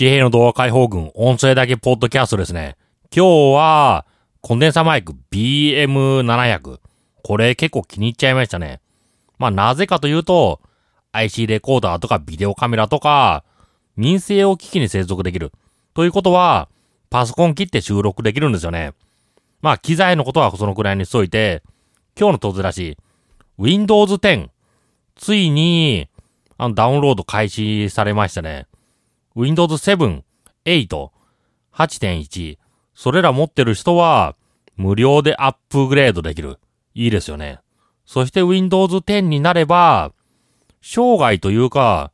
地平の動画解放軍音声だけポッドキャストですね。今日は、コンデンサマイク BM700。これ結構気に入っちゃいましたね。まあなぜかというと、IC レコーダーとかビデオカメラとか、民生用機器に接続できる。ということは、パソコン切って収録できるんですよね。まあ機材のことはそのくらいにしといて、今日の当然らし、Windows 10、ついに、あの、ダウンロード開始されましたね。Windows 7、8、8.1、それら持ってる人は、無料でアップグレードできる。いいですよね。そして Windows 10になれば、生涯というか、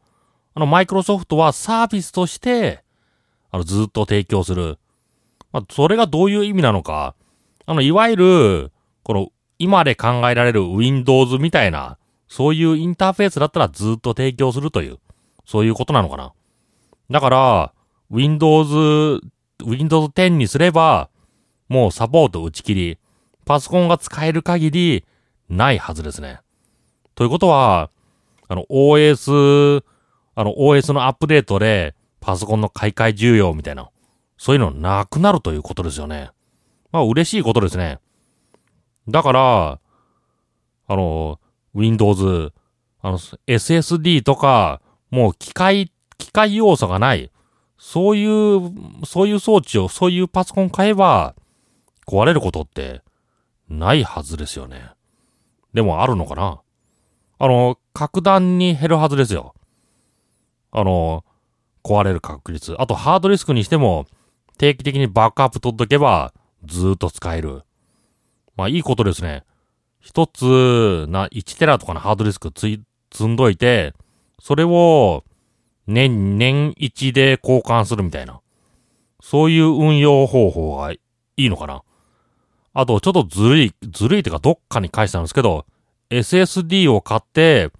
あの、マイクロソフトはサービスとして、あの、ずっと提供する。まあ、それがどういう意味なのか。あの、いわゆる、この、今で考えられる Windows みたいな、そういうインターフェースだったらずっと提供するという、そういうことなのかな。だから、Windows、Windows 10にすれば、もうサポート打ち切り、パソコンが使える限り、ないはずですね。ということは、あの、OS、あの、OS のアップデートで、パソコンの買い替え需要みたいな、そういうのなくなるということですよね。まあ、嬉しいことですね。だから、あの、Windows、あの、SSD とか、もう機械、機械要素がない、そういう、そういう装置を、そういうパソコン買えば、壊れることってないはずですよね。でもあるのかなあの、格段に減るはずですよ。あの、壊れる確率。あとハードディスクにしても、定期的にバックアップ取っとけば、ずっと使える。まあいいことですね。一つ、な、1テラとかのハードディスクつい、積んどいて、それを、年、年1で交換するみたいな。そういう運用方法がいいのかな？あと、ちょっとずるい、ずるいってかどっかに返したんですけど、SSD を買って、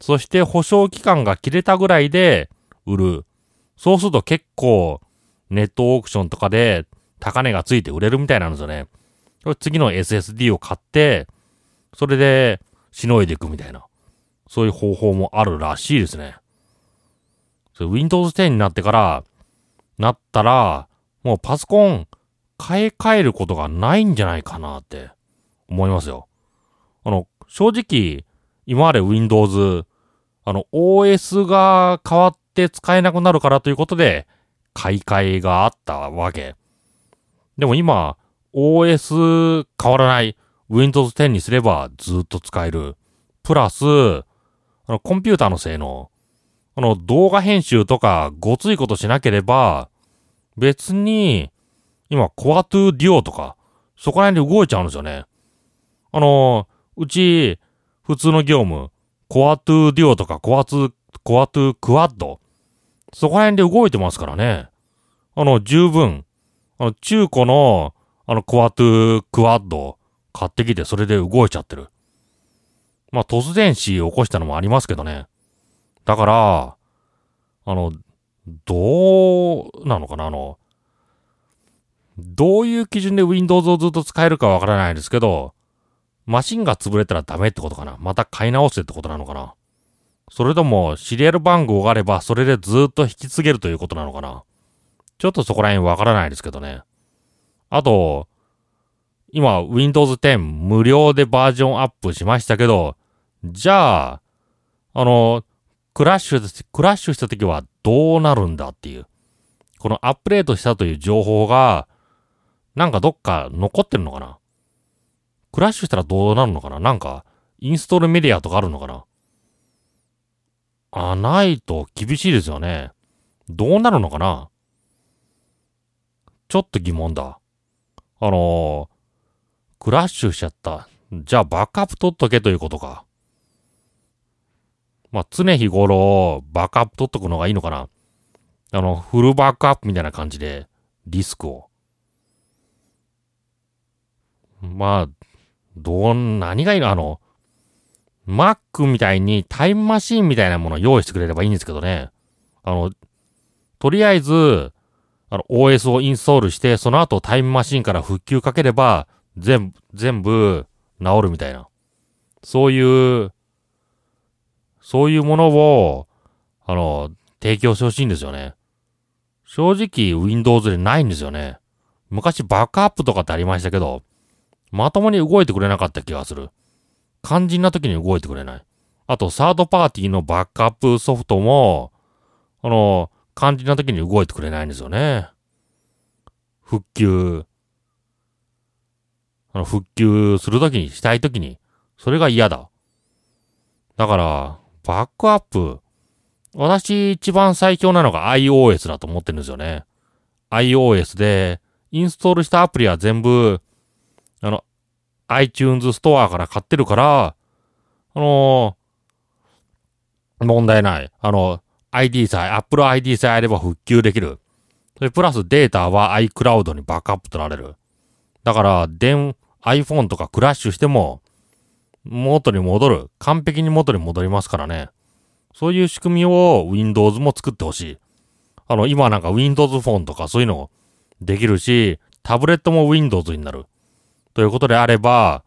そして保証期間が切れたぐらいで売る。そうすると結構、ネットオークションとかで高値がついて売れるみたいなんですよね。次の SSD を買って、それでしのいでいくみたいな。そういう方法もあるらしいですね。それ Windows 10になってから、なったら、もうパソコン買い替えることがないんじゃないかなって思いますよ。あの、正直、今まで Windows、あの、OS が変わって使えなくなるからということで、買い替えがあったわけ。でも今、OS 変わらない Windows 10にすればずっと使える。プラス、あの、コンピューターの性能。あの、動画編集とかごついことしなければ、別に、今、 Core 2 Duo とか、そこら辺で動いちゃうんですよね。あの、うち、普通の業務、 Core 2 Duo とか、 Core 2、Core 2 Quad、そこら辺で動いてますからね。あの、十分、あの、中古の、あの、 Core 2 Quad、買ってきて、それで動いちゃってる。まあ、突然死起こしたのもありますけどね。だから、あの、どうなのかなあの、どういう基準で Windows をずっと使えるかわからないですけど、マシンが潰れたらダメってことかな。また買い直せってことなのかな。それとも、シリアル番号があれば、それでずっと引き継げるということなのかな。ちょっとそこら辺わからないですけどね。あと、今、Windows 10無料でバージョンアップしましたけど、じゃあ、あの、クラッシュ、クラッシュした時はどうなるんだっていう。このアップデートしたという情報が、なんかどっか残ってるのかなクラッシュしたらどうなるのかななんか、インストールメディアとかあるのかなあ、ないと厳しいですよね。どうなるのかなちょっと疑問だ。あのー、クラッシュしちゃった。じゃあバックアップ取っとけということか。まあ、常日頃、バックアップ取っとくのがいいのかな。あの、フルバックアップみたいな感じで、リスクを。まあ、どう、何がいいの？あの、Mac みたいにタイムマシーンみたいなものを用意してくれればいいんですけどね。あの、とりあえず、あの、OS をインストールして、その後タイムマシンから復旧かければ、全部、全部治るみたいな。そういう、そういうものを、あの、提供してほしいんですよね。正直 Windows でないんですよね。昔バックアップとかってありましたけど、まともに動いてくれなかった気がする。肝心な時に動いてくれない。あと、サードパーティーのバックアップソフトも、あの、肝心な時に動いてくれないんですよね。復旧。あの、復旧するときに、したいときに、それが嫌だ。だから、バックアップ、私一番最強なのが iOS だと思ってるんですよね。iOS で、インストールしたアプリは全部、あの、iTunes ストアから買ってるから、あのー、問題ない。あの、ID さえ、Apple ID さえあれば復旧できる。それプラスデータは iCloud にバックアップ取られる。だから、電、iPhone とかクラッシュしても、元に戻る。完璧に元に戻りますからね。そういう仕組みを Windows も作ってほしい。あの、今なんか Windows フォンとかそういうのできるし、タブレットも Windows になる。ということであれば、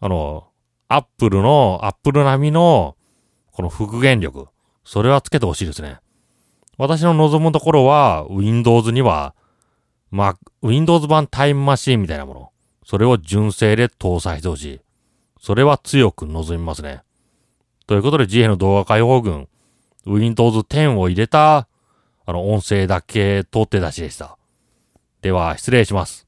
あの、Apple の、Apple 並みの、この復元力。それはつけてほしいですね。私の望むところは、Windows には、まあ、Windows 版タイムマシーンみたいなもの。それを純正で搭載してほしい。それは強く望みますね。ということで自衛の動画解放軍、Windows 10を入れた、あの、音声だけ取って出しでした。では、失礼します。